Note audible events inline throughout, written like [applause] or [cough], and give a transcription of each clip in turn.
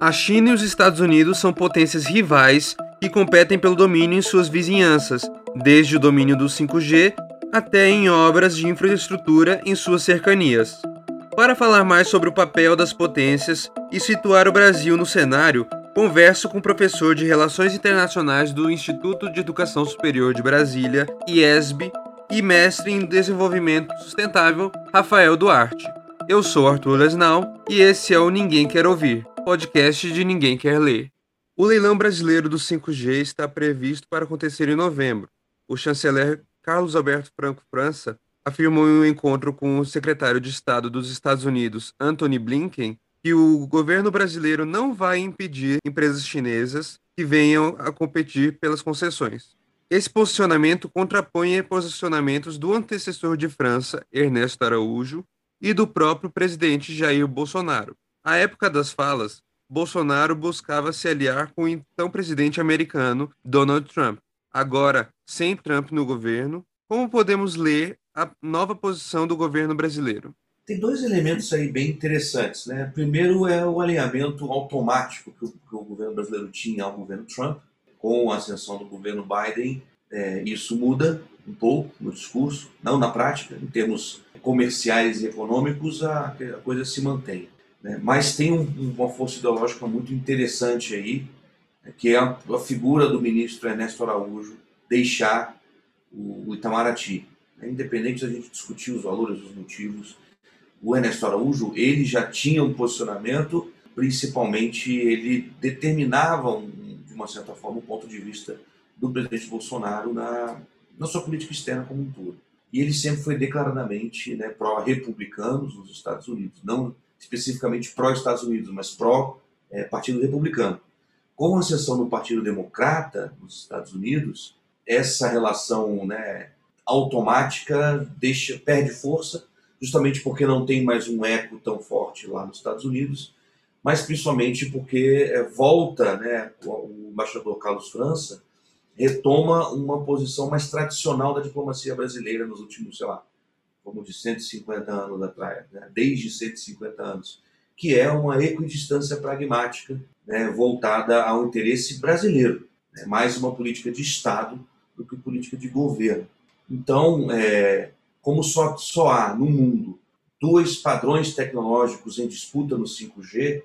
A China e os Estados Unidos são potências rivais que competem pelo domínio em suas vizinhanças, desde o domínio do 5G até em obras de infraestrutura em suas cercanias. Para falar mais sobre o papel das potências e situar o Brasil no cenário, converso com o professor de Relações Internacionais do Instituto de Educação Superior de Brasília, IESB, e mestre em Desenvolvimento Sustentável, Rafael Duarte. Eu sou Arthur Lesnal e esse é o Ninguém Quer Ouvir, podcast de Ninguém Quer Ler. O leilão brasileiro do 5G está previsto para acontecer em novembro. O chanceler Carlos Alberto Franco França afirmou em um encontro com o secretário de Estado dos Estados Unidos, Anthony Blinken, que o governo brasileiro não vai impedir empresas chinesas que venham a competir pelas concessões. Esse posicionamento contrapõe posicionamentos do antecessor de França, Ernesto Araújo, e do próprio presidente Jair Bolsonaro. À época das falas, Bolsonaro buscava se aliar com o então presidente americano Donald Trump. Agora, sem Trump no governo, como podemos ler a nova posição do governo brasileiro? Tem dois elementos aí bem interessantes. Né? Primeiro é o alinhamento automático que o, que o governo brasileiro tinha ao governo Trump. Com a ascensão do governo Biden, é, isso muda um pouco no discurso, não na prática, em termos comerciais e econômicos, a, a coisa se mantém. Né? Mas tem um, uma força ideológica muito interessante aí, né? que é a, a, figura do ministro Ernesto Araújo deixar o, o Itamaraty. Né? Independente da gente discutir os valores, os motivos, o Ernesto Araújo ele já tinha um posicionamento, principalmente ele determinava, um, de uma certa forma, o um ponto de vista do presidente Bolsonaro na, na sua política externa como um todo. E ele sempre foi declaradamente né, pró-republicanos nos Estados Unidos, não especificamente pró-Estados Unidos, mas pró-Partido é, Republicano. Com a ascensão do Partido Democrata nos Estados Unidos, essa relação né, automática deixa, perde força, justamente porque não tem mais um eco tão forte lá nos Estados Unidos, mas principalmente porque é, volta né, o embaixador Carlos França retoma uma posição mais tradicional da diplomacia brasileira nos últimos, sei lá, como de 150 anos atrás, né? desde 150 anos, que é uma equidistância pragmática né? voltada ao interesse brasileiro, né? mais uma política de Estado do que política de governo. Então, é, como só, só há no mundo dois padrões tecnológicos em disputa no 5G,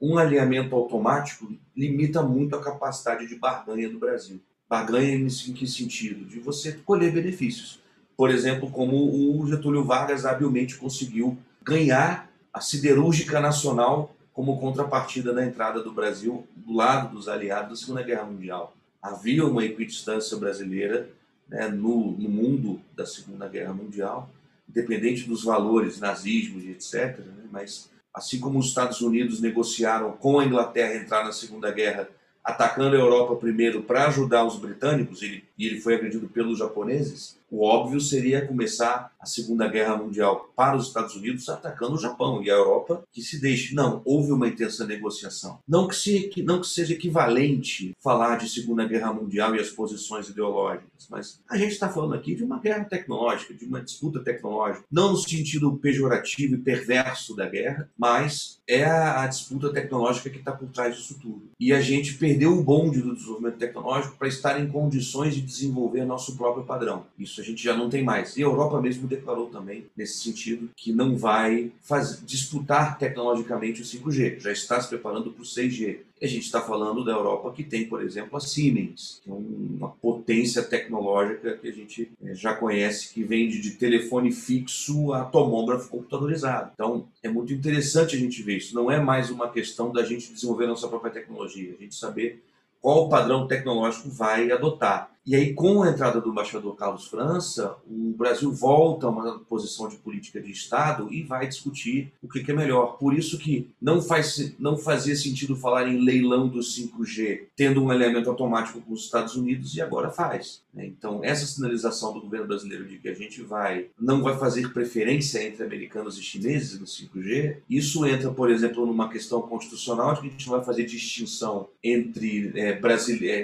um alinhamento automático limita muito a capacidade de barganha do Brasil. Barganha em que sentido? De você colher benefícios. Por exemplo, como o Getúlio Vargas habilmente conseguiu ganhar a siderúrgica nacional como contrapartida da entrada do Brasil do lado dos aliados da Segunda Guerra Mundial. Havia uma equidistância brasileira né, no, no, mundo da Segunda Guerra Mundial, independente dos valores, nazismo e etc. Né, mas assim como os Estados Unidos negociaram com a Inglaterra entrar na Segunda Guerra atacando a Europa primeiro para ajudar os britânicos, e ele foi agredido pelos japoneses, o óbvio seria começar a Segunda Guerra Mundial para os Estados Unidos atacando o Japão e a Europa que se deixe. Não, houve uma intensa negociação. Não que, se, que, não que seja equivalente falar de Segunda Guerra Mundial e as posições ideológicas, mas a gente está falando aqui de uma guerra tecnológica, de uma disputa tecnológica, não no sentido pejorativo e perverso da guerra, mas é a, a disputa tecnológica que está por trás disso tudo. E a gente perdeu o bonde do desenvolvimento tecnológico para estar em condições de desenvolver nosso próprio padrão. Isso a gente já não tem mais. E a Europa mesmo declarou também, nesse sentido, que não vai fazer, disputar tecnologicamente o 5G, já está se preparando para o 6G. E a gente está falando da Europa que tem, por exemplo, a Siemens, que é uma potência tecnológica que a gente eh, já conhece, que vende de telefone fixo a tomógrafo computadorizado. Então, é muito interessante a gente ver isso. Não é mais uma questão da gente desenvolver nossa própria tecnologia, a gente saber qual padrão tecnológico vai adotar. E aí, com a entrada do embaixador Carlos França, o Brasil volta a uma posição de política de Estado e vai discutir o que é melhor. Por isso que não, faz, não fazia sentido falar em leilão do 5G, tendo um elemento automático com os Estados Unidos, e agora faz. Né? Então, essa sinalização do governo brasileiro de que a gente vai não vai fazer preferência entre americanos e chineses no 5G, isso entra, por exemplo, numa questão constitucional de que a gente não vai fazer distinção entre, é,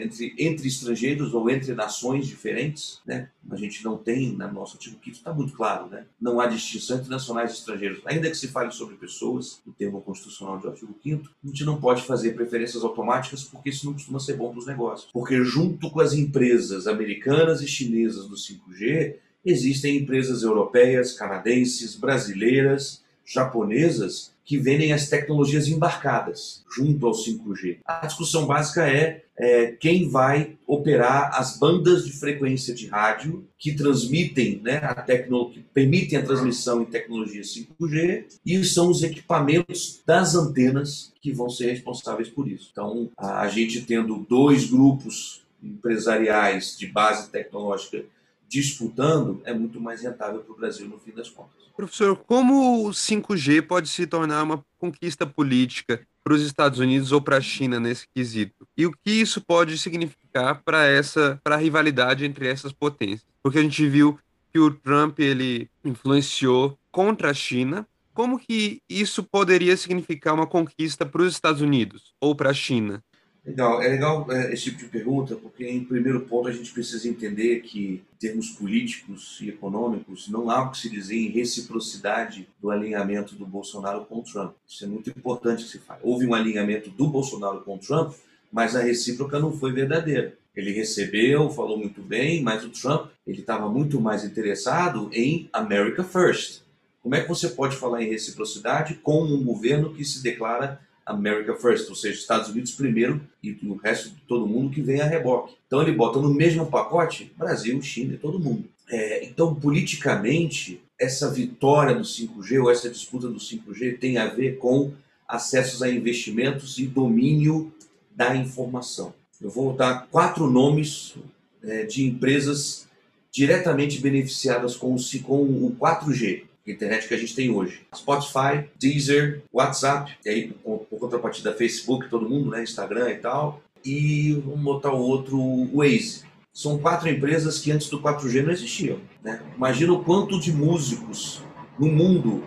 entre, entre estrangeiros ou entre entre nações diferentes, né? A gente não tem, no nosso artigo 5 está muito claro, né? Não há distinção entre nacionais e estrangeiros. Ainda que se fale sobre pessoas, o termo constitucional do artigo 5 a gente não pode fazer preferências automáticas porque isso não costuma ser bom para os negócios. Porque junto com as empresas americanas e chinesas do 5G, existem empresas europeias, canadenses, brasileiras, japonesas que vendem as tecnologias embarcadas junto ao 5G. A discussão básica é, é, quem vai operar as bandas de frequência de rádio que transmitem, né, a que permitem a transmissão em tecnologia 5G e são os equipamentos das antenas que vão ser responsáveis por isso. Então, a gente tendo dois grupos empresariais de base tecnológica disputando, é muito mais rentável para o Brasil no fim das contas. Professor, como o 5G pode se tornar uma conquista política para os Estados Unidos ou para a China nesse quesito? E o que isso pode significar para essa para a rivalidade entre essas potências? Porque a gente viu que o Trump ele influenciou contra a China. Como que isso poderia significar uma conquista para os Estados Unidos ou para a China? Legal, é legal é, esse tipo de pergunta, porque em primeiro ponto a gente precisa entender que, em termos políticos e econômicos, não há o que se dizer em reciprocidade do alinhamento do Bolsonaro com o Trump. Isso é muito importante que se fale. Houve um alinhamento do Bolsonaro com o Trump, mas a recíproca não foi verdadeira. Ele recebeu, falou muito bem, mas o Trump ele estava muito mais interessado em America First. Como é que você pode falar em reciprocidade com um governo que se declara America First, ou seja, Estados Unidos primeiro e o resto de todo mundo que vem a reboque. Então ele bota no mesmo pacote Brasil, China e todo mundo. É, então, politicamente, essa vitória do 5G ou essa disputa do 5G tem a ver com acessos a investimentos e domínio da informação. Eu vou dar quatro nomes é, de empresas diretamente beneficiadas com o, com o 4G internet que a gente tem hoje. Spotify, Deezer, WhatsApp, e aí por, contrapartida Facebook, todo mundo, né, Instagram e tal. E vamos botar o outro, Waze. São quatro empresas que antes do 4G não existiam. Né? Imagina o quanto de músicos no mundo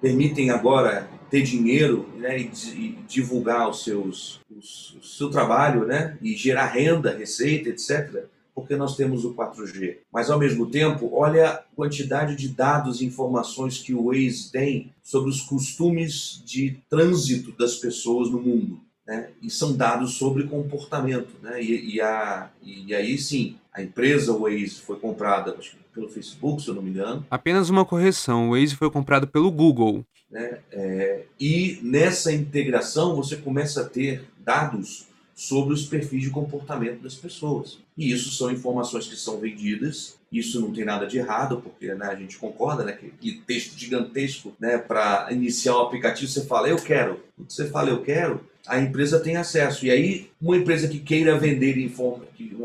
permitem agora ter dinheiro né, e, e divulgar os seus, os, o seu trabalho né, e gerar renda, receita, etc porque nós temos o 4G. Mas, ao mesmo tempo, olha a quantidade de dados e informações que o Waze tem sobre os costumes de trânsito das pessoas no mundo. Né? E são dados sobre comportamento. Né? E, e, a, e aí, sim, a empresa Waze foi comprada pelo Facebook, se eu não me engano. Apenas uma correção: o Waze foi comprado pelo Google. Né? É, e nessa integração você começa a ter dados sobre os perfis de comportamento das pessoas. E isso são informações que são vendidas, isso não tem nada de errado, porque né, a gente concorda, né, que, que texto gigantesco, né, para iniciar o aplicativo, você fala, eu quero. Quando você fala, eu quero, a empresa tem acesso. E aí, uma empresa que queira vender informa,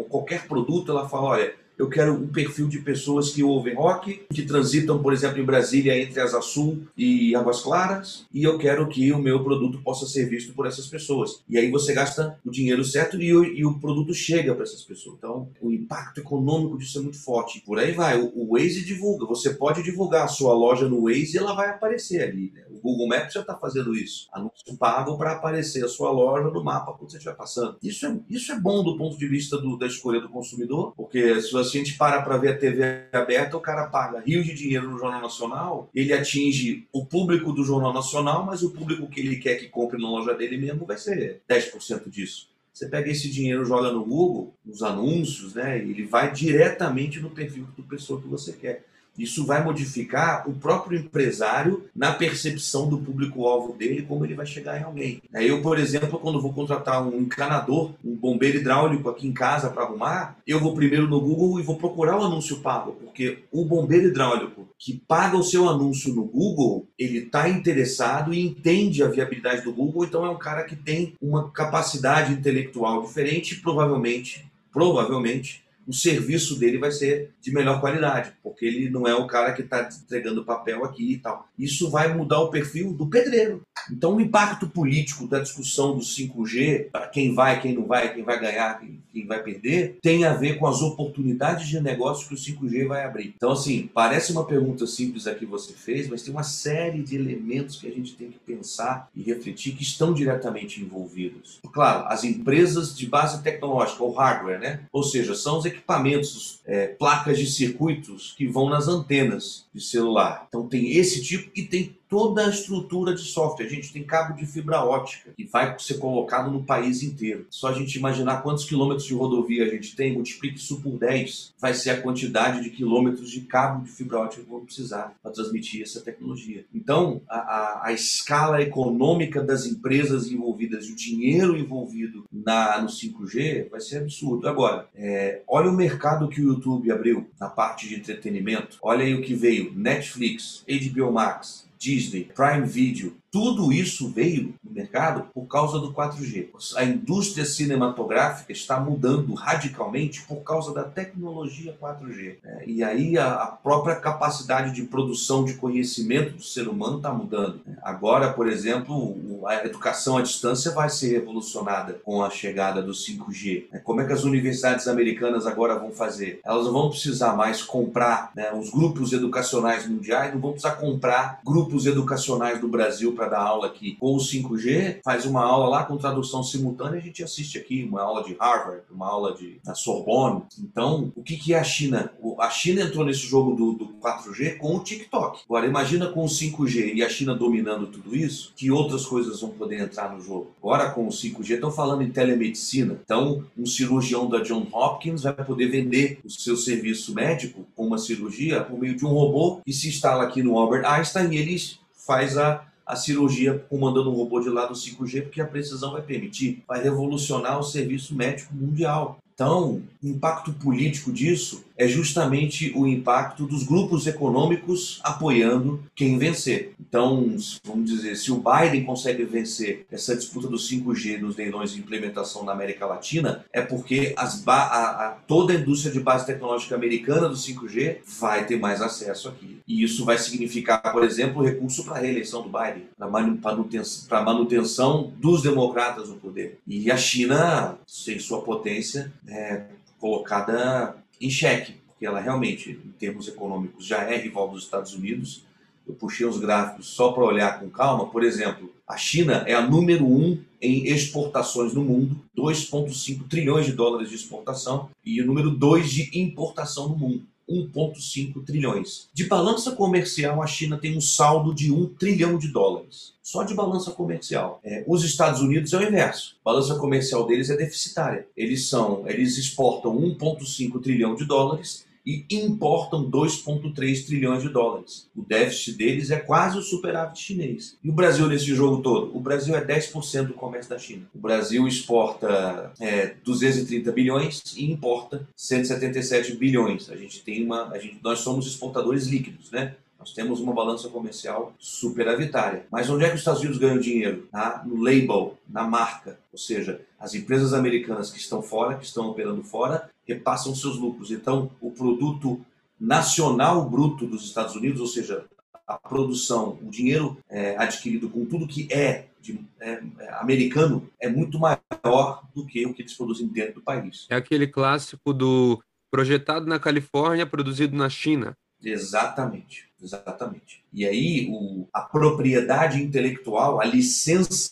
qualquer produto, ela fala, olha, eu quero um perfil de pessoas que ouvem rock, que transitam, por exemplo, em Brasília entre Asa Sul e Águas Claras, e eu quero que o meu produto possa ser visto por essas pessoas. E aí você gasta o dinheiro certo e o, e o produto chega para essas pessoas. Então, o impacto econômico disso é muito forte. Por aí vai. O, o Waze divulga. Você pode divulgar a sua loja no Waze e ela vai aparecer ali. Né? O Google Maps já está fazendo isso. Anúncio pago para aparecer a sua loja no mapa quando você estiver passando. Isso é, isso é bom do ponto de vista do, da escolha do consumidor, porque se você gente para para ver a TV aberta, o cara paga rios de dinheiro no Jornal Nacional, ele atinge o público do Jornal Nacional, mas o público que ele quer que compre na loja dele mesmo vai ser 10% disso. Você pega esse dinheiro, joga no Google, nos anúncios, né? Ele vai diretamente no perfil do pessoa que você quer. Isso vai modificar o próprio empresário na percepção do público-alvo dele, como ele vai chegar em alguém. Eu, por exemplo, quando vou contratar um encanador, um bombeiro hidráulico aqui em casa para arrumar, eu vou primeiro no Google e vou procurar o anúncio pago, porque o bombeiro hidráulico que paga o seu anúncio no Google, ele está interessado e entende a viabilidade do Google, então é um cara que tem uma capacidade intelectual diferente provavelmente, provavelmente, o serviço dele vai ser de melhor qualidade, porque ele não é o cara que está entregando papel aqui e tal. Isso vai mudar o perfil do pedreiro. Então, o impacto político da discussão do 5G, para quem vai, quem não vai, quem vai ganhar, quem vai perder, tem a ver com as oportunidades de negócio que o 5G vai abrir. Então, assim, parece uma pergunta simples a que você fez, mas tem uma série de elementos que a gente tem que pensar e refletir que estão diretamente envolvidos. Claro, as empresas de base tecnológica, ou hardware, né? Ou seja, são os equipamentos, é, placas de circuitos que vão nas antenas de celular. Então tem esse tipo e tem toda a estrutura de software. A gente tem cabo de fibra ótica que vai ser colocado no país inteiro. Só a gente imaginar quantos quilômetros de rodovia a gente tem, multiplique isso por 10, vai ser a quantidade de quilômetros de cabo de fibra ótica que vão precisar para transmitir essa tecnologia. Então, a, a, a, escala econômica das empresas envolvidas e o dinheiro envolvido na, no 5G vai ser absurdo. Agora, é, olha o mercado que o YouTube abriu na parte de entretenimento. Olha aí o que veio: Netflix, HBO Max, Disney, Prime Video, tudo isso veio no mercado por causa do 4G. A indústria cinematográfica está mudando radicalmente por causa da tecnologia 4G. Né? E aí a, própria capacidade de produção de conhecimento do ser humano está mudando. Né? Agora, por exemplo, a educação à distância vai ser revolucionada com a chegada do 5G. Né? Como é que as universidades americanas agora vão fazer? Elas não vão precisar mais comprar né, os grupos educacionais mundiais, não vão precisar comprar grupos educacionais do Brasil para dar aula aqui com o 5G, faz uma aula lá com tradução simultânea, a gente assiste aqui uma aula de Harvard, uma aula de da Sorbonne. Então, o que, que é a China? A China entrou nesse jogo do, do 4G com o TikTok. Agora, imagina com o 5G e a China dominando tudo isso, que outras coisas vão poder entrar no jogo. Agora, com o 5G, estão falando em telemedicina. Então, um cirurgião da John Hopkins vai poder vender o seu serviço médico com uma cirurgia por meio de um robô que se instala aqui no Albert Einstein e ele faz a a cirurgia comandando um robô de lado 5G, porque a precisão vai permitir, vai revolucionar o serviço médico mundial. Então, o impacto político disso é justamente o impacto dos grupos econômicos apoiando quem vencer. Então, vamos dizer, se o Biden consegue vencer essa disputa do 5G nos leilões de implementação na América Latina, é porque a, a, toda a indústria de base tecnológica americana do 5G vai ter mais acesso aqui. E isso vai significar, por exemplo, recurso para a reeleição do Biden, para manutenção, manutenção dos democratas no poder. E a China, sem sua potência, é colocada em xeque, porque ela realmente, em termos econômicos, já é rival dos Estados Unidos. Eu puxei os gráficos só para olhar com calma. Por exemplo, a China é a número um em exportações no mundo, 2,5 trilhões de dólares de exportação, e o número 2 de importação no mundo. 1,5 trilhões. De balança comercial, a China tem um saldo de 1 trilhão de dólares. Só de balança comercial. É, os Estados Unidos é o inverso. A balança comercial deles é deficitária. Eles são, eles exportam 1,5 trilhão de dólares e importam 2,3 trilhões de dólares. O déficit deles é quase o superávit chinês. E o Brasil nesse jogo todo? O Brasil é 10% do comércio da China. O Brasil exporta é, 230 bilhões e importa 177 bilhões. A gente tem uma, a gente, nós somos exportadores líquidos, né? Nós temos uma balança comercial superavitária. Mas onde é que os Estados Unidos ganham dinheiro? No label, na marca. Ou seja, as empresas americanas que estão fora, que estão operando fora, repassam seus lucros. Então, o produto nacional bruto dos Estados Unidos, ou seja, a produção, o dinheiro é, adquirido com tudo que é, de, é, é, americano, é muito maior do que o que eles produzem dentro do país. É aquele clássico do projetado na Califórnia, produzido na China. Exatamente. Exatamente. E aí o, a propriedade intelectual, a licença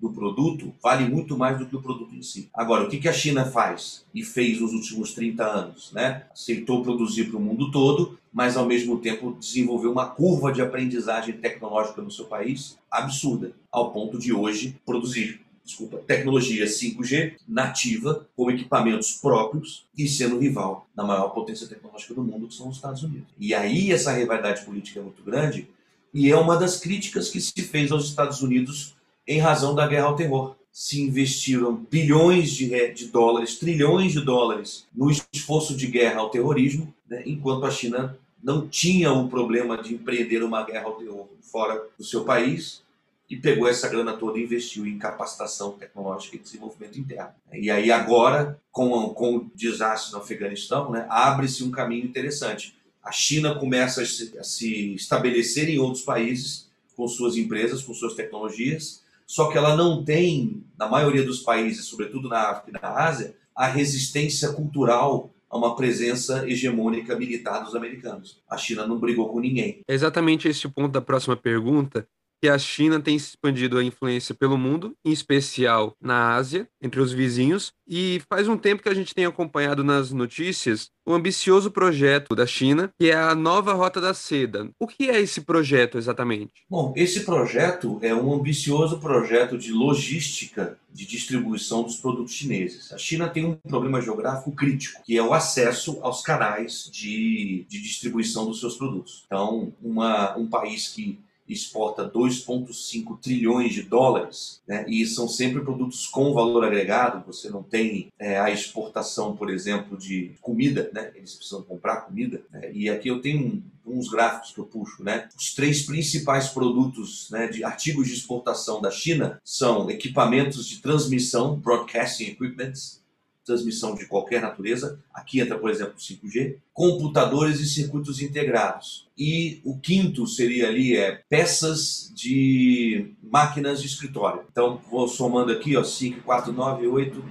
do produto vale muito mais do que o produto em si. Agora, o que, a China faz e fez nos últimos 30 anos? Né? Aceitou produzir para o mundo todo, mas ao mesmo tempo desenvolveu uma curva de aprendizagem tecnológica no seu país absurda, ao ponto de hoje produzir desculpa, tecnologia 5G nativa, com equipamentos próprios e sendo rival na maior potência tecnológica do mundo, que são os Estados Unidos. E aí essa rivalidade política é muito grande e é uma das críticas que se fez aos Estados Unidos em razão da guerra ao terror. Se investiram bilhões de, de dólares, trilhões de dólares no esforço de guerra ao terrorismo, né, enquanto a China não tinha o problema de empreender uma guerra ao terror fora do seu país, e pegou essa grana toda e investiu em capacitação tecnológica e desenvolvimento interno. E aí agora, com, com o desastre no Afeganistão, né, abre-se um caminho interessante. A China começa a se, a se estabelecer em outros países com suas empresas, com suas tecnologias, só que ela não tem, na maioria dos países, sobretudo na África e na Ásia, a resistência cultural a uma presença hegemônica militar dos americanos. A China não brigou com ninguém. É exatamente esse o ponto da próxima pergunta, que a China tem expandido a influência pelo mundo, em especial na Ásia, entre os vizinhos, e faz um tempo que a gente tem acompanhado nas notícias o ambicioso projeto da China, que é a nova Rota da Seda. O que é esse projeto exatamente? Bom, esse projeto é um ambicioso projeto de logística de distribuição dos produtos chineses. A China tem um problema geográfico crítico, que é o acesso aos canais de, de distribuição dos seus produtos. Então, uma, um país que exporta 2,5 trilhões de dólares, né? e são sempre produtos com valor agregado. Você não tem é, a exportação, por exemplo, de comida, né? eles precisam comprar comida. Né? E aqui eu tenho uns gráficos que eu puxo. Né? Os três principais produtos né, de artigos de exportação da China são equipamentos de transmissão, broadcasting equipments, transmissão de qualquer natureza. Aqui entra, por exemplo, o 5G, computadores e circuitos integrados. E o quinto seria ali é peças de máquinas de escritório. Então, vou somando aqui, ó, 5, 4, 9, 8,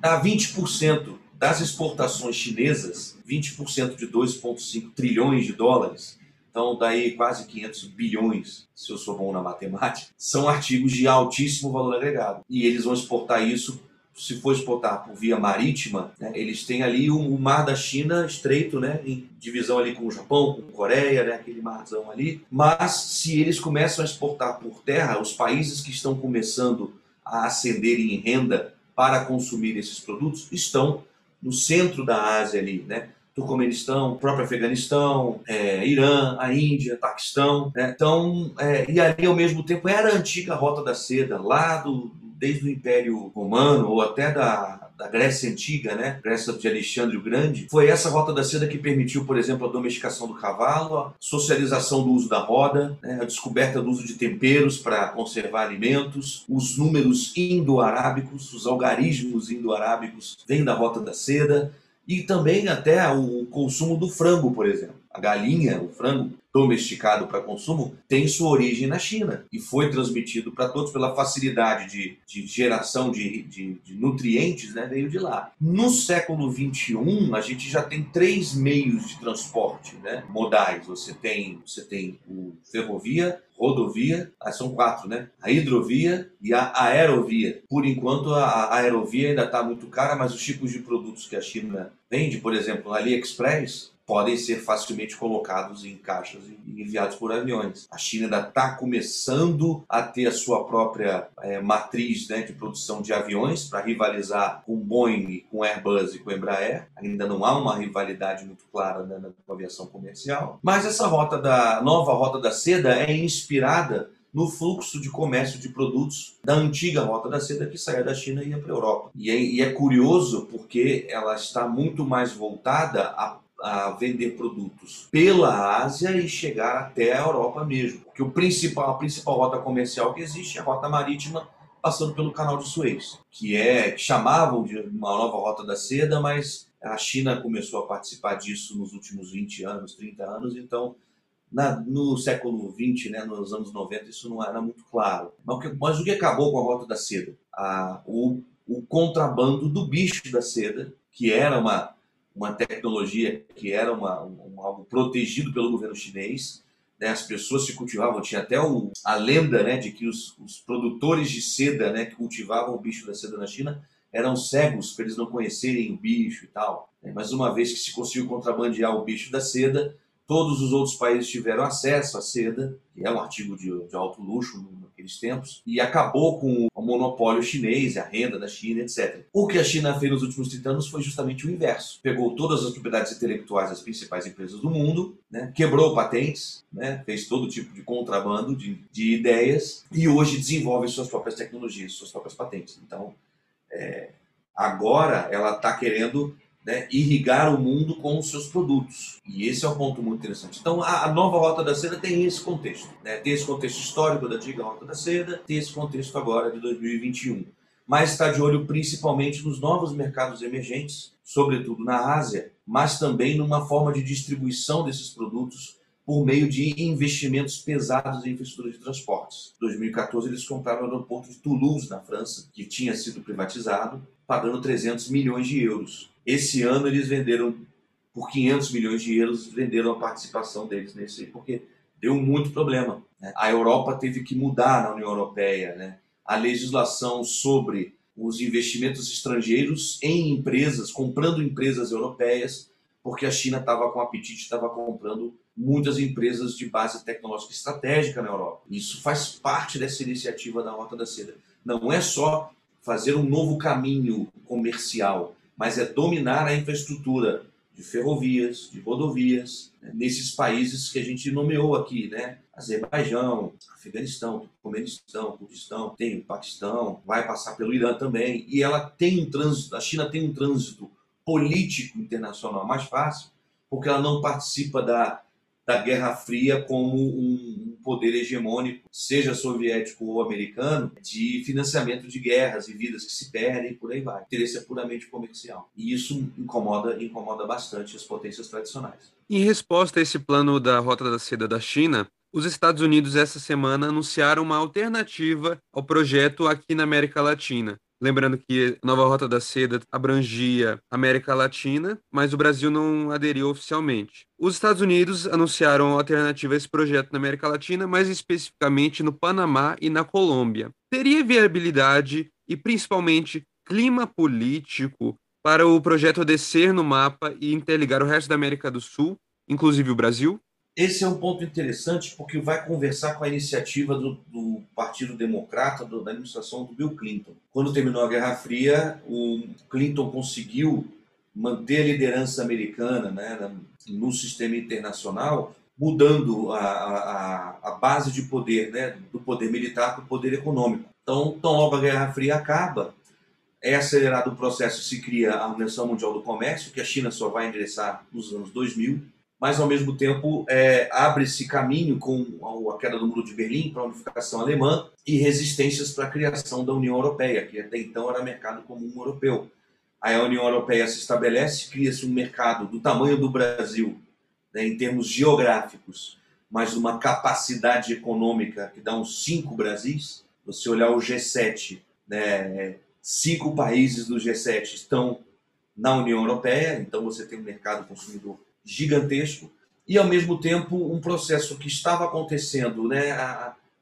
dá 20% das exportações chinesas, 20% de 2,5 trilhões de dólares, então daí quase 500 bilhões, se eu sou bom na matemática, [laughs] são artigos de altíssimo valor agregado. E eles vão exportar isso se for exportar por via marítima, né, eles têm ali o, mar da China estreito, né, em divisão ali com o Japão, com a Coreia, né, aquele marzão ali. Mas se eles começam a exportar por terra, os países que estão começando a ascenderem em renda para consumir esses produtos estão no centro da Ásia ali, né? Turcomenistão, próprio Afeganistão, é, Irã, a Índia, Paquistão. Né? Então, é, e ali ao mesmo tempo era a antiga Rota da Seda, lá do, desde o Império Romano ou até da, da Grécia Antiga, né? Grécia de Alexandre o Grande, foi essa rota da seda que permitiu, por exemplo, a domesticação do cavalo, a socialização do uso da roda, né? a descoberta do uso de temperos para conservar alimentos, os números indo-arábicos, os algarismos indo-arábicos vêm da rota da seda, e também até o consumo do frango, por exemplo. A galinha, o frango, domesticado para consumo tem sua origem na China e foi transmitido para todos pela facilidade de, de geração de, de, de, nutrientes, né, veio de lá. No século 21 a gente já tem três meios de transporte, né, modais. Você tem você tem o ferrovia, rodovia, ah, são quatro, né? A hidrovia e a aerovia. Por enquanto a aerovia ainda está muito cara, mas os tipos de produtos que a China vende, por exemplo, AliExpress, podem ser facilmente colocados em caixas e enviados por aviões. A China ainda está começando a ter a sua própria é, matriz né, de produção de aviões para rivalizar com Boeing, com Airbus e com Embraer. Ainda não há uma rivalidade muito clara né, na aviação comercial. Mas essa rota da nova rota da seda é inspirada no fluxo de comércio de produtos da antiga Rota da Seda que saía da China e ia para a Europa. E é, e é curioso porque ela está muito mais voltada a a vender produtos pela Ásia e chegar até a Europa mesmo. Porque o principal, a principal rota comercial que existe é a rota marítima passando pelo canal de Suez, que é chamavam de uma nova rota da seda, mas a China começou a participar disso nos últimos 20 anos, 30 anos, então na, no século 20, né, nos anos 90, isso não era muito claro. Mas o que, mas o que acabou com a rota da seda? A, o, o contrabando do bicho da seda, que era uma uma tecnologia que era uma, um, algo protegido pelo governo chinês. Né? As pessoas se cultivavam, tinha até o, a lenda né, de que os, os produtores de seda né, que cultivavam o bicho da seda na China eram cegos para eles não conhecerem o bicho e tal. Né? Mas uma vez que se conseguiu contrabandear o bicho da seda, Todos os outros países tiveram acesso à seda, que é um artigo de, de alto luxo naqueles tempos, e acabou com o monopólio chinês, a renda da China, etc. O que a China fez nos últimos 30 anos foi justamente o inverso. Pegou todas as propriedades intelectuais das principais empresas do mundo, né, quebrou patentes, né, fez todo tipo de contrabando de, de ideias, e hoje desenvolve suas próprias tecnologias, suas próprias patentes. Então, é, agora ela está querendo né, irrigar o mundo com os seus produtos. E esse é um ponto muito interessante. Então, a, a nova Rota da Seda tem esse contexto. Né? Tem esse contexto histórico da antiga Rota da Seda, tem esse contexto agora de 2021. Mas está de olho principalmente nos novos mercados emergentes, sobretudo na Ásia, mas também numa forma de distribuição desses produtos por meio de investimentos pesados em infraestrutura de transportes. Em 2014, eles compraram o aeroporto de Toulouse, na França, que tinha sido privatizado, pagando 300 milhões de euros. Esse ano, eles venderam por 500 milhões de euros, venderam a participação deles nesse, porque deu muito problema. Né? A Europa teve que mudar na União Europeia né? a legislação sobre os investimentos estrangeiros em empresas, comprando empresas europeias, porque a China estava com apetite, estava comprando muitas empresas de base tecnológica estratégica na Europa. Isso faz parte dessa iniciativa da Rota da Seda. Não é só fazer um novo caminho comercial, mas é dominar a infraestrutura de ferrovias, de rodovias, né, nesses países que a gente nomeou aqui, né? Azerbaijão, Afeganistão, Turcomenistão, Kurdistão, tem o Paquistão, vai passar pelo Irã também, e ela tem um trânsito, a China tem um trânsito político internacional mais fácil, porque ela não participa da, da Guerra Fria como um, poder hegemônico, seja soviético ou americano, de financiamento de guerras e vidas que se perdem por aí vai. O interesse é puramente comercial. E isso incomoda, incomoda bastante as potências tradicionais. Em resposta a esse plano da Rota da Seda da China, os Estados Unidos essa semana anunciaram uma alternativa ao projeto aqui na América Latina. Lembrando que nova Rota da Seda abrangia América Latina, mas o Brasil não aderiu oficialmente. Os Estados Unidos anunciaram alternativa a esse projeto na América Latina, mais especificamente no Panamá e na Colômbia. Teria viabilidade e principalmente clima político para o projeto descer no mapa e interligar o resto da América do Sul, inclusive o Brasil? Esse é um ponto interessante porque vai conversar com a iniciativa do, do Partido Democrata do, da administração do Bill Clinton. Quando terminou a Guerra Fria, o Clinton conseguiu manter a liderança americana né, no sistema internacional, mudando a, a, a base de poder, né, do poder militar para o poder econômico. Então, tão logo a Guerra Fria acaba, é acelerado o processo, se cria a Organização Mundial do Comércio, que a China só vai ingressar nos anos 2000, mas ao mesmo tempo é, abre-se caminho com a queda do Muro de Berlim para a unificação alemã e resistências para a criação da União Europeia, que até então era mercado comum europeu. Aí a União Europeia se estabelece, cria-se um mercado do tamanho do Brasil, né, em termos geográficos, mas uma capacidade econômica que dá uns cinco Brasis. Você olhar o G7, né, cinco países do G7 estão na União Europeia, então você tem um mercado consumidor gigantesco e, ao mesmo tempo, um processo que estava acontecendo né,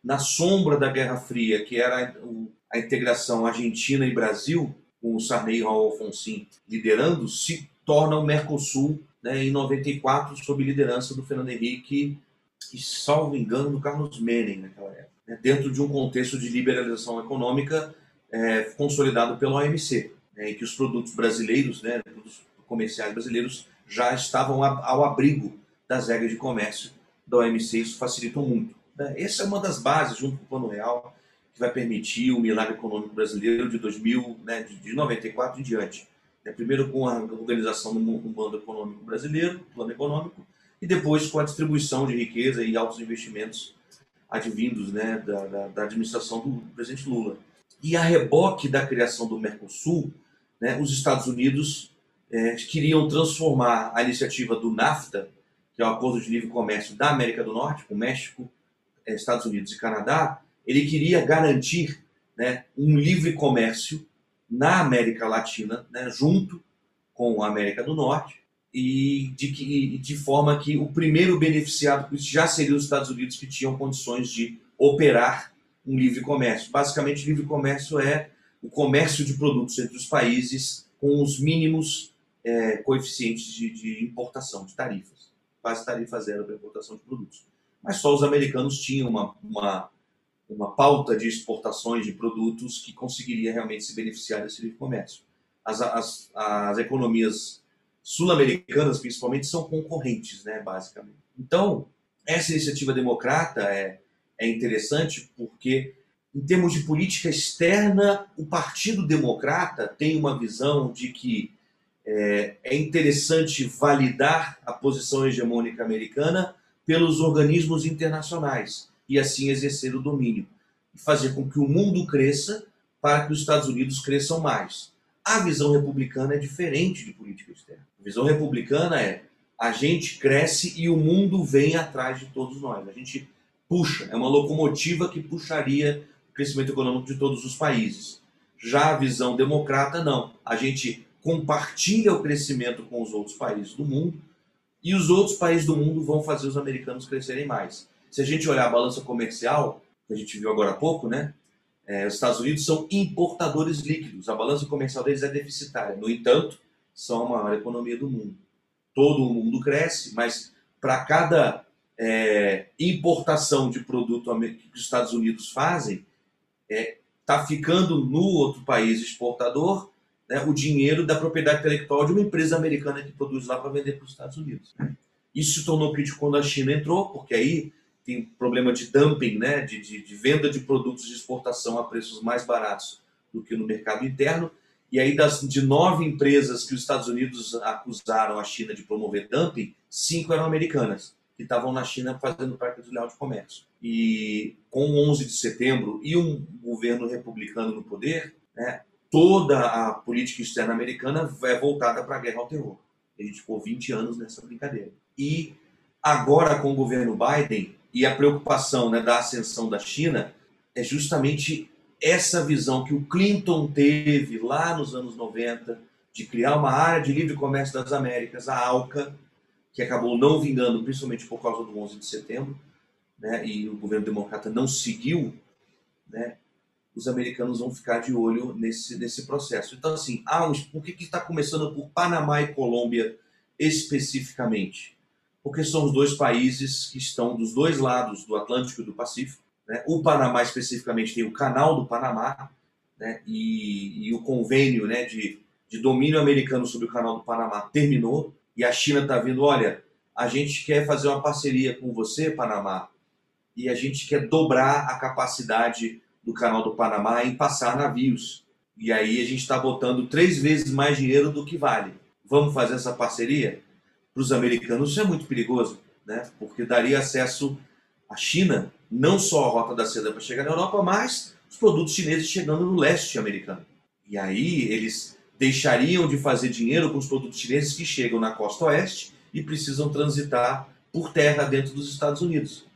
na sombra da Guerra Fria, que era a, integração Argentina e Brasil, com o Sarney e Raul Alfonsin liderando, se torna o Mercosul né, em 94, sob liderança do Fernando Henrique e, salvo engano, do Carlos Menem naquela época, né, dentro de um contexto de liberalização econômica é, consolidado pela OMC, né, em que os produtos brasileiros, né, comerciais brasileiros, já estavam ao abrigo das regras de comércio da OMC, isso facilitou muito. Né? Essa é uma das bases, junto com o Plano Real, que vai permitir o milagre econômico brasileiro de 2000, né, de 94 em diante. Né? Primeiro com a organização do mundo econômico brasileiro, plano econômico, e depois com a distribuição de riqueza e altos investimentos advindos né, da, da, da administração do presidente Lula. E a reboque da criação do Mercosul, né, os Estados Unidos é, queriam transformar a iniciativa do NAFTA, que é o Acordo de Livre Comércio da América do Norte, com México, é, Estados Unidos e Canadá, ele queria garantir né, um livre comércio na América Latina, né, junto com a América do Norte, e de, que, de forma que o primeiro beneficiado já seria os Estados Unidos, que tinham condições de operar um livre comércio. Basicamente, livre comércio é o comércio de produtos entre os países com os mínimos é, coeficientes de, de, importação, de tarifas. Quase tarifa zero para importação de produtos. Mas só os americanos tinham uma, uma, uma pauta de exportações de produtos que conseguiria realmente se beneficiar desse livre comércio. As, as, as economias sul-americanas, principalmente, são concorrentes, né, basicamente. Então, essa iniciativa democrata é, é interessante porque, em termos de política externa, o Partido Democrata tem uma visão de que é, é interessante validar a posição hegemônica americana pelos organismos internacionais e assim exercer o domínio e fazer com que o mundo cresça para que os Estados Unidos cresçam mais. A visão republicana é diferente de política externa. A visão republicana é a gente cresce e o mundo vem atrás de todos nós. A gente puxa, é uma locomotiva que puxaria o crescimento econômico de todos os países. Já a visão democrata, não. A gente compartilha o crescimento com os outros países do mundo e os outros países do mundo vão fazer os americanos crescerem mais. Se a gente olhar a balança comercial, que a gente viu agora há pouco, né? É, os Estados Unidos são importadores líquidos, a balança comercial deles é deficitária. No entanto, são a maior economia do mundo. Todo o mundo cresce, mas para cada é, importação de produto que os Estados Unidos fazem, está é, tá ficando no outro país exportador né, o dinheiro da propriedade intelectual de uma empresa americana que produz lá para vender para os Estados Unidos. Isso se tornou crítico quando a China entrou, porque aí tem problema de dumping, né, de, de, de venda de produtos de exportação a preços mais baratos do que no mercado interno. E aí, das, de nove empresas que os Estados Unidos acusaram a China de promover dumping, cinco eram americanas, que estavam na China fazendo prática desleal de comércio. E com 11 de setembro e um governo republicano no poder, né, toda a política externa americana é voltada para a guerra ao terror. A gente ficou 20 anos nessa brincadeira. E agora, com o governo Biden e a preocupação né, da ascensão da China, é justamente essa visão que o Clinton teve lá nos anos 90 de criar uma área de livre comércio das Américas, a ALCA, que acabou não vingando, principalmente por causa do 11 de setembro, né, e o governo democrata não seguiu, né, os americanos vão ficar de olho nesse, nesse processo. Então, assim, ah, por que está começando por Panamá e Colômbia especificamente? Porque são os dois países que estão dos dois lados do Atlântico e do Pacífico. Né? O Panamá, especificamente, tem o Canal do Panamá né? e, e o convênio né, de, de domínio americano sobre o Canal do Panamá terminou. E a China está vindo: olha, a gente quer fazer uma parceria com você, Panamá, e a gente quer dobrar a capacidade do Canal do Panamá em passar navios. E aí a gente está botando três vezes mais dinheiro do que vale. Vamos fazer essa parceria? Para os americanos isso é muito perigoso, né? porque daria acesso à China, não só a Rota da Seda para chegar na Europa, mas os produtos chineses chegando no leste americano. E aí eles deixariam de fazer dinheiro com os produtos chineses que chegam na costa oeste e precisam transitar por terra dentro dos Estados Unidos.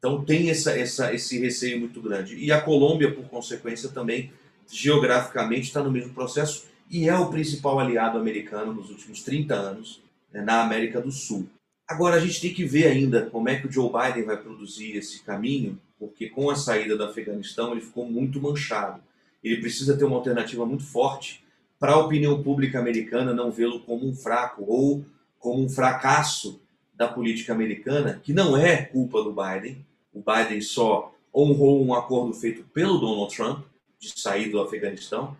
Então tem essa, essa, esse receio muito grande. E a Colômbia, por consequência, também geograficamente está no mesmo processo e é o principal aliado americano nos últimos 30 anos né, na América do Sul. Agora a gente tem que ver ainda como é que o Joe Biden vai produzir esse caminho, porque com a saída do Afeganistão ele ficou muito manchado. Ele precisa ter uma alternativa muito forte para a opinião pública americana não vê-lo como um fraco ou como um fracasso da política americana, que não é culpa do Biden, o Biden só honrou um acordo feito pelo Donald Trump de sair do Afeganistão,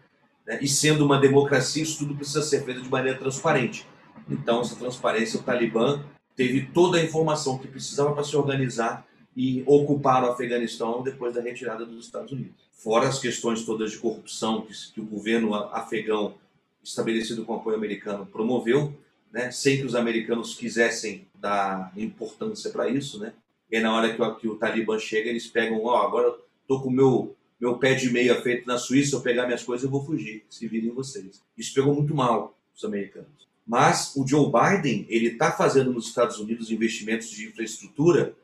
né? e sendo uma democracia, isso tudo precisa ser feito de maneira transparente. Então, essa transparência, o Talibã teve toda a informação que precisava para se organizar e ocupar o Afeganistão depois da retirada dos Estados Unidos. Fora as questões todas de corrupção que, que o governo afegão, estabelecido com apoio americano, promoveu, né, sem que os americanos quisessem dar importância para isso, né? E aí, na hora que o, que o Talibã chega, eles pegam, ó, oh, agora tô com meu, meu pé de meia feito na Suíça, eu pegar minhas coisas eu vou fugir, se virem vocês. Isso pegou muito mal os americanos. Mas o Joe Biden, ele está fazendo nos Estados Unidos investimentos de infraestrutura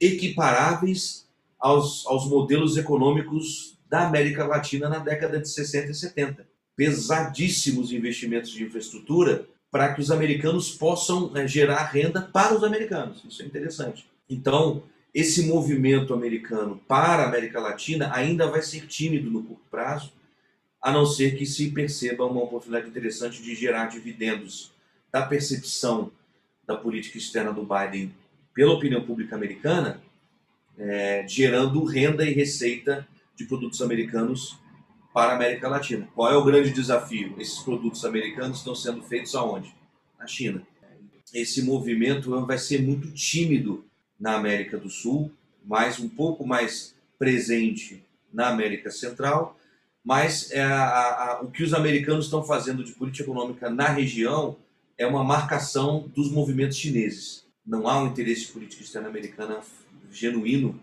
equiparáveis aos, aos modelos econômicos da América Latina na década de 60 e 70. Pesadíssimos investimentos de infraestrutura para que os americanos possam é, gerar renda para os americanos. Isso é interessante. Então, esse movimento americano para a América Latina ainda vai ser tímido no curto prazo, a não ser que se perceba uma oportunidade interessante de gerar dividendos da percepção da política externa do Biden pela opinião pública americana, é, gerando renda e receita de produtos americanos para a América Latina. Qual é o grande desafio? Esses produtos americanos estão sendo feitos aonde? Na China. Esse movimento vai ser muito tímido na América do Sul, mais um pouco mais presente na América Central, mas é a, a, o que os americanos estão fazendo de política econômica na região é uma marcação dos movimentos chineses. Não há um interesse de política externa americana genuíno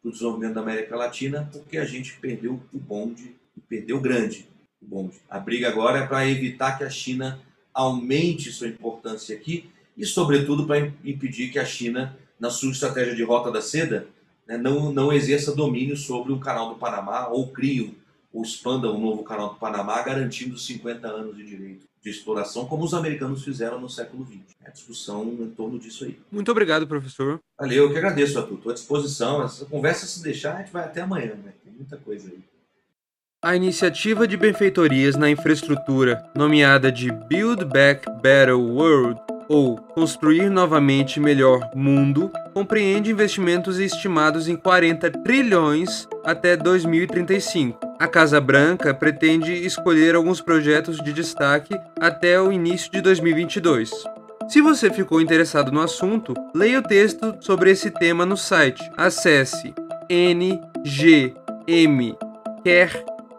para o desenvolvimento da América Latina, porque a gente perdeu o bonde, perdeu grande o bonde. A briga agora é para evitar que a China aumente sua importância aqui e, sobretudo, para impedir que a China, na sua estratégia de rota da seda, né, não, não exerça domínio sobre o canal do Panamá ou crie ou expanda um novo canal do Panamá, garantindo 50 anos de direito de exploração, como os americanos fizeram no século XX. É a discussão em torno disso aí. Muito obrigado, professor. Valeu, eu que agradeço, Arthur. Estou à disposição. Essa conversa, se deixar, a gente vai até amanhã, né? Tem muita coisa aí. A iniciativa de benfeitorias na infraestrutura, nomeada de Build Back Better World, ou Construir Novamente Melhor Mundo, compreende investimentos estimados em 40 trilhões até 2035. A Casa Branca pretende escolher alguns projetos de destaque até o início de 2022. Se você ficou interessado no assunto, leia o texto sobre esse tema no site. Acesse ngm.quer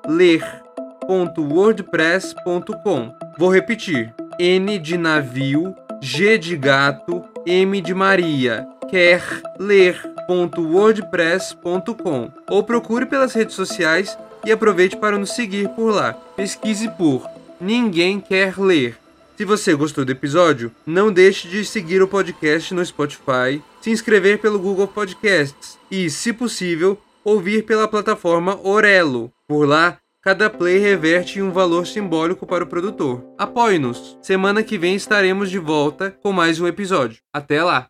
ler.wordpress.com. Vou repetir: N de navio, G de gato, M de Maria. Quer ler.wordpress.com ou procure pelas redes sociais e aproveite para nos seguir por lá. Pesquise por Ninguém Quer Ler. Se você gostou do episódio, não deixe de seguir o podcast no Spotify, se inscrever pelo Google Podcasts e, se possível, ouvir pela plataforma Orelo. Por lá, cada play reverte em um valor simbólico para o produtor. Apoie-nos! Semana que vem estaremos de volta com mais um episódio. Até lá!